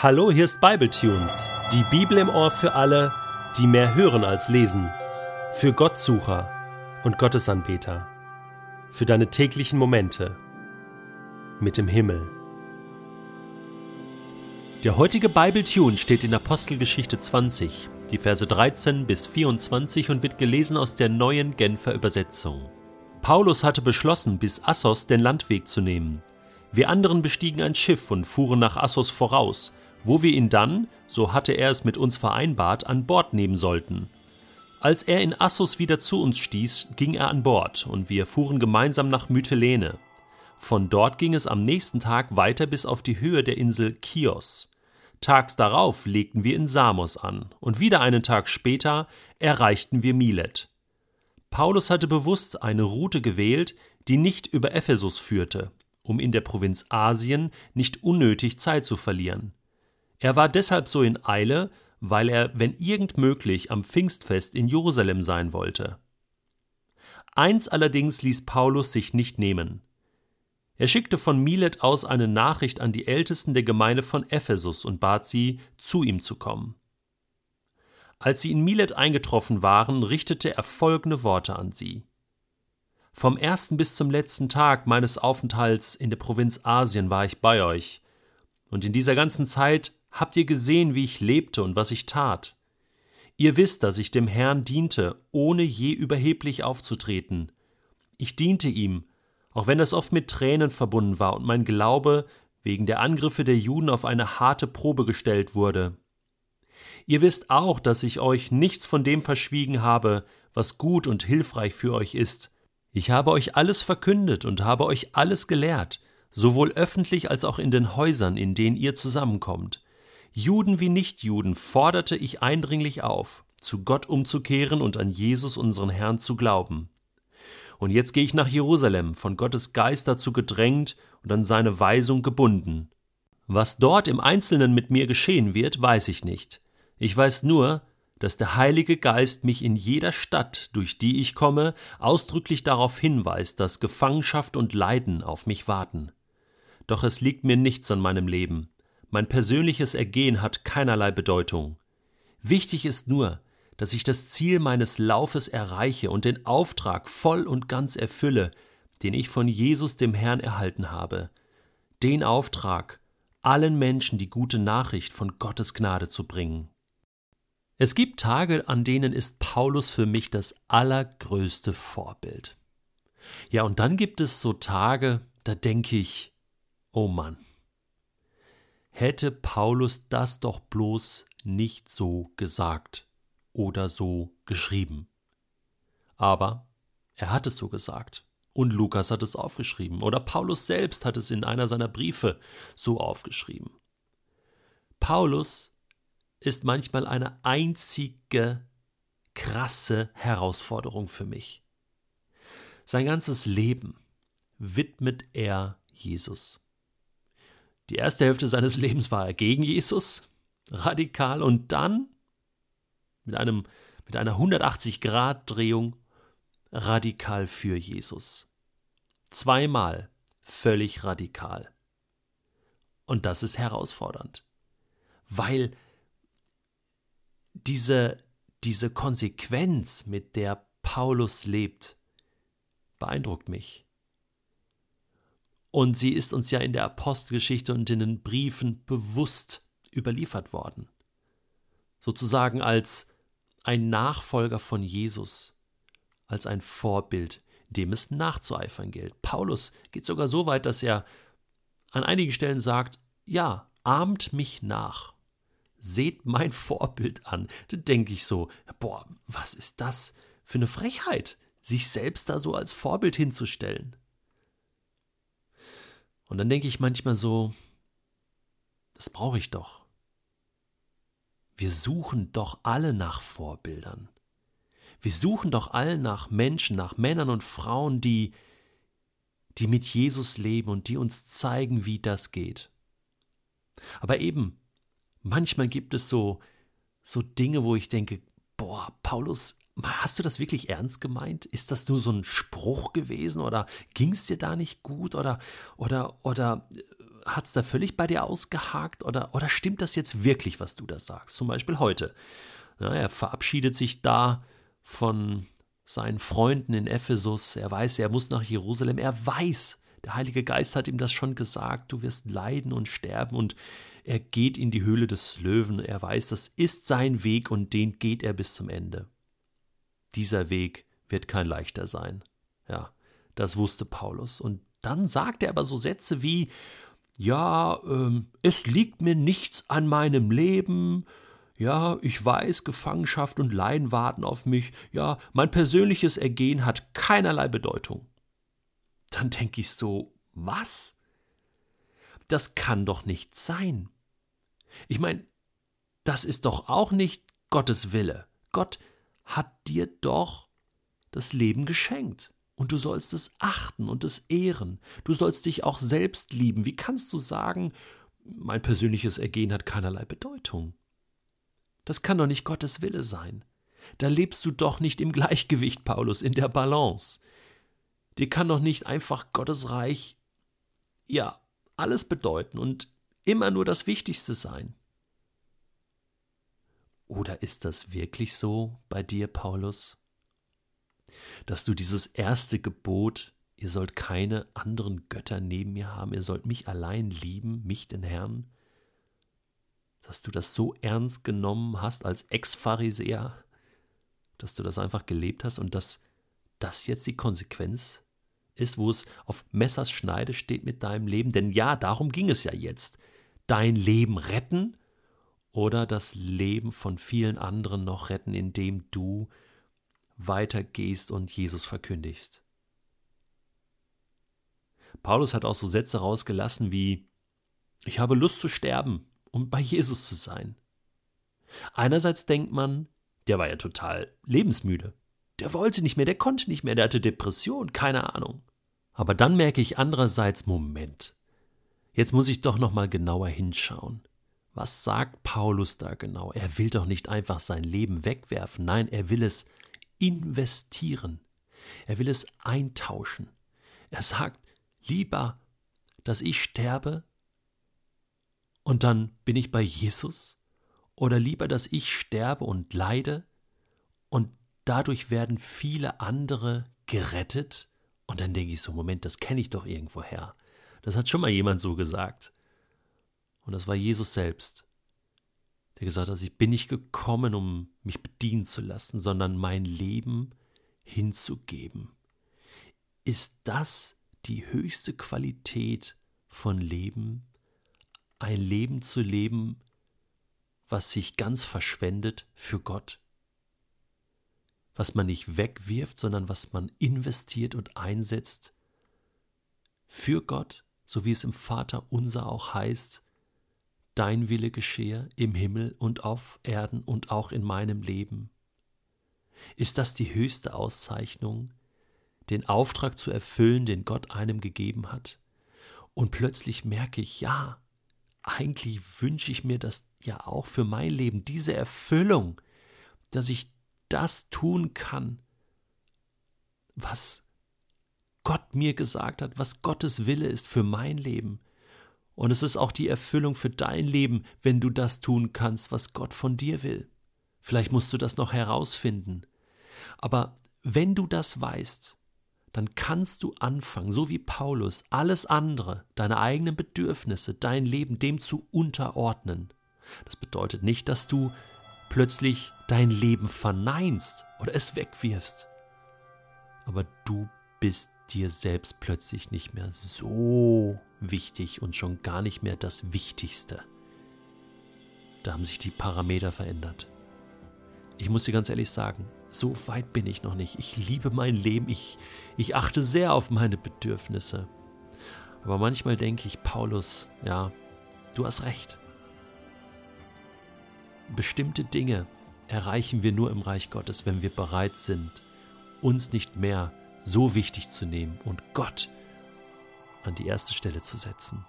Hallo, hier ist Bibletunes, die Bibel im Ohr für alle, die mehr hören als lesen, für Gottsucher und Gottesanbeter, für deine täglichen Momente mit dem Himmel. Der heutige Bibletune steht in Apostelgeschichte 20, die Verse 13 bis 24 und wird gelesen aus der neuen Genfer Übersetzung. Paulus hatte beschlossen, bis Assos den Landweg zu nehmen. Wir anderen bestiegen ein Schiff und fuhren nach Assos voraus, wo wir ihn dann, so hatte er es mit uns vereinbart, an Bord nehmen sollten. Als er in Assos wieder zu uns stieß, ging er an Bord, und wir fuhren gemeinsam nach Mytilene. Von dort ging es am nächsten Tag weiter bis auf die Höhe der Insel Chios. Tags darauf legten wir in Samos an, und wieder einen Tag später erreichten wir Milet. Paulus hatte bewusst eine Route gewählt, die nicht über Ephesus führte, um in der Provinz Asien nicht unnötig Zeit zu verlieren. Er war deshalb so in Eile, weil er, wenn irgend möglich, am Pfingstfest in Jerusalem sein wollte. Eins allerdings ließ Paulus sich nicht nehmen. Er schickte von Milet aus eine Nachricht an die Ältesten der Gemeinde von Ephesus und bat sie, zu ihm zu kommen. Als sie in Milet eingetroffen waren, richtete er folgende Worte an sie. Vom ersten bis zum letzten Tag meines Aufenthalts in der Provinz Asien war ich bei euch, und in dieser ganzen Zeit habt ihr gesehen, wie ich lebte und was ich tat. Ihr wisst, dass ich dem Herrn diente, ohne je überheblich aufzutreten. Ich diente ihm, auch wenn das oft mit Tränen verbunden war und mein Glaube wegen der Angriffe der Juden auf eine harte Probe gestellt wurde. Ihr wisst auch, dass ich euch nichts von dem verschwiegen habe, was gut und hilfreich für euch ist. Ich habe euch alles verkündet und habe euch alles gelehrt, sowohl öffentlich als auch in den Häusern, in denen ihr zusammenkommt. Juden wie Nichtjuden forderte ich eindringlich auf, zu Gott umzukehren und an Jesus unseren Herrn zu glauben. Und jetzt gehe ich nach Jerusalem, von Gottes Geist dazu gedrängt und an seine Weisung gebunden. Was dort im Einzelnen mit mir geschehen wird, weiß ich nicht. Ich weiß nur, dass der Heilige Geist mich in jeder Stadt, durch die ich komme, ausdrücklich darauf hinweist, dass Gefangenschaft und Leiden auf mich warten. Doch es liegt mir nichts an meinem Leben. Mein persönliches Ergehen hat keinerlei Bedeutung. Wichtig ist nur, dass ich das Ziel meines Laufes erreiche und den Auftrag voll und ganz erfülle, den ich von Jesus dem Herrn erhalten habe. Den Auftrag, allen Menschen die gute Nachricht von Gottes Gnade zu bringen. Es gibt Tage, an denen ist Paulus für mich das allergrößte Vorbild. Ja, und dann gibt es so Tage, da denke ich, oh Mann, hätte Paulus das doch bloß nicht so gesagt oder so geschrieben. Aber er hat es so gesagt. Und Lukas hat es aufgeschrieben. Oder Paulus selbst hat es in einer seiner Briefe so aufgeschrieben. Paulus ist manchmal eine einzige krasse Herausforderung für mich. Sein ganzes Leben widmet er Jesus. Die erste Hälfte seines Lebens war er gegen Jesus, radikal, und dann mit, einem, mit einer 180-Grad-Drehung radikal für Jesus. Zweimal völlig radikal. Und das ist herausfordernd, weil diese, diese Konsequenz, mit der Paulus lebt, beeindruckt mich. Und sie ist uns ja in der Apostelgeschichte und in den Briefen bewusst überliefert worden. Sozusagen als ein Nachfolger von Jesus, als ein Vorbild, dem es nachzueifern gilt. Paulus geht sogar so weit, dass er an einigen Stellen sagt, ja, ahmt mich nach seht mein Vorbild an. Da denke ich so, boah, was ist das für eine Frechheit, sich selbst da so als Vorbild hinzustellen. Und dann denke ich manchmal so, das brauche ich doch. Wir suchen doch alle nach Vorbildern. Wir suchen doch alle nach Menschen, nach Männern und Frauen, die, die mit Jesus leben und die uns zeigen, wie das geht. Aber eben, manchmal gibt es so, so Dinge, wo ich denke, boah, Paulus, hast du das wirklich ernst gemeint? Ist das nur so ein Spruch gewesen oder ging es dir da nicht gut oder, oder, oder hat es da völlig bei dir ausgehakt oder, oder stimmt das jetzt wirklich, was du da sagst? Zum Beispiel heute. Ja, er verabschiedet sich da von seinen Freunden in Ephesus. Er weiß, er muss nach Jerusalem. Er weiß, der Heilige Geist hat ihm das schon gesagt. Du wirst leiden und sterben. Und er geht in die Höhle des Löwen. Er weiß, das ist sein Weg und den geht er bis zum Ende. Dieser Weg wird kein leichter sein. Ja, das wusste Paulus. Und dann sagt er aber so Sätze wie, ja, ähm, es liegt mir nichts an meinem Leben, ja, ich weiß, Gefangenschaft und Leiden warten auf mich, ja, mein persönliches Ergehen hat keinerlei Bedeutung. Dann denke ich so, was? Das kann doch nicht sein. Ich meine, das ist doch auch nicht Gottes Wille. Gott hat dir doch das Leben geschenkt. Und du sollst es achten und es ehren. Du sollst dich auch selbst lieben. Wie kannst du sagen, mein persönliches Ergehen hat keinerlei Bedeutung? Das kann doch nicht Gottes Wille sein. Da lebst du doch nicht im Gleichgewicht, Paulus, in der Balance. Dir kann doch nicht einfach Gottes Reich, ja, alles bedeuten und immer nur das Wichtigste sein. Oder ist das wirklich so bei dir, Paulus? dass du dieses erste Gebot, ihr sollt keine anderen Götter neben mir haben, ihr sollt mich allein lieben, mich den Herrn, dass du das so ernst genommen hast als Ex-Pharisäer, dass du das einfach gelebt hast und dass das jetzt die Konsequenz ist, wo es auf Messers Schneide steht mit deinem Leben. Denn ja, darum ging es ja jetzt. Dein Leben retten oder das Leben von vielen anderen noch retten, indem du weitergehst und Jesus verkündigst. Paulus hat auch so Sätze rausgelassen wie Ich habe Lust zu sterben, um bei Jesus zu sein. Einerseits denkt man, der war ja total lebensmüde. Der wollte nicht mehr, der konnte nicht mehr, der hatte Depression, keine Ahnung. Aber dann merke ich andererseits, Moment, jetzt muss ich doch noch mal genauer hinschauen. Was sagt Paulus da genau? Er will doch nicht einfach sein Leben wegwerfen, nein, er will es investieren. Er will es eintauschen. Er sagt, lieber, dass ich sterbe und dann bin ich bei Jesus, oder lieber, dass ich sterbe und leide und dadurch werden viele andere gerettet. Und dann denke ich so, Moment, das kenne ich doch irgendwoher. Das hat schon mal jemand so gesagt. Und das war Jesus selbst der gesagt hat, ich bin nicht gekommen, um mich bedienen zu lassen, sondern mein Leben hinzugeben. Ist das die höchste Qualität von Leben? Ein Leben zu leben, was sich ganz verschwendet für Gott? Was man nicht wegwirft, sondern was man investiert und einsetzt für Gott, so wie es im Vater unser auch heißt, dein Wille geschehe im Himmel und auf Erden und auch in meinem Leben. Ist das die höchste Auszeichnung, den Auftrag zu erfüllen, den Gott einem gegeben hat? Und plötzlich merke ich, ja, eigentlich wünsche ich mir das ja auch für mein Leben, diese Erfüllung, dass ich das tun kann, was Gott mir gesagt hat, was Gottes Wille ist für mein Leben. Und es ist auch die Erfüllung für dein Leben, wenn du das tun kannst, was Gott von dir will. Vielleicht musst du das noch herausfinden. Aber wenn du das weißt, dann kannst du anfangen, so wie Paulus, alles andere, deine eigenen Bedürfnisse, dein Leben dem zu unterordnen. Das bedeutet nicht, dass du plötzlich dein Leben verneinst oder es wegwirfst. Aber du bist dir selbst plötzlich nicht mehr so wichtig und schon gar nicht mehr das Wichtigste. Da haben sich die Parameter verändert. Ich muss dir ganz ehrlich sagen, so weit bin ich noch nicht. Ich liebe mein Leben, ich, ich achte sehr auf meine Bedürfnisse. Aber manchmal denke ich, Paulus, ja, du hast recht. Bestimmte Dinge erreichen wir nur im Reich Gottes, wenn wir bereit sind, uns nicht mehr so wichtig zu nehmen und Gott an die erste Stelle zu setzen.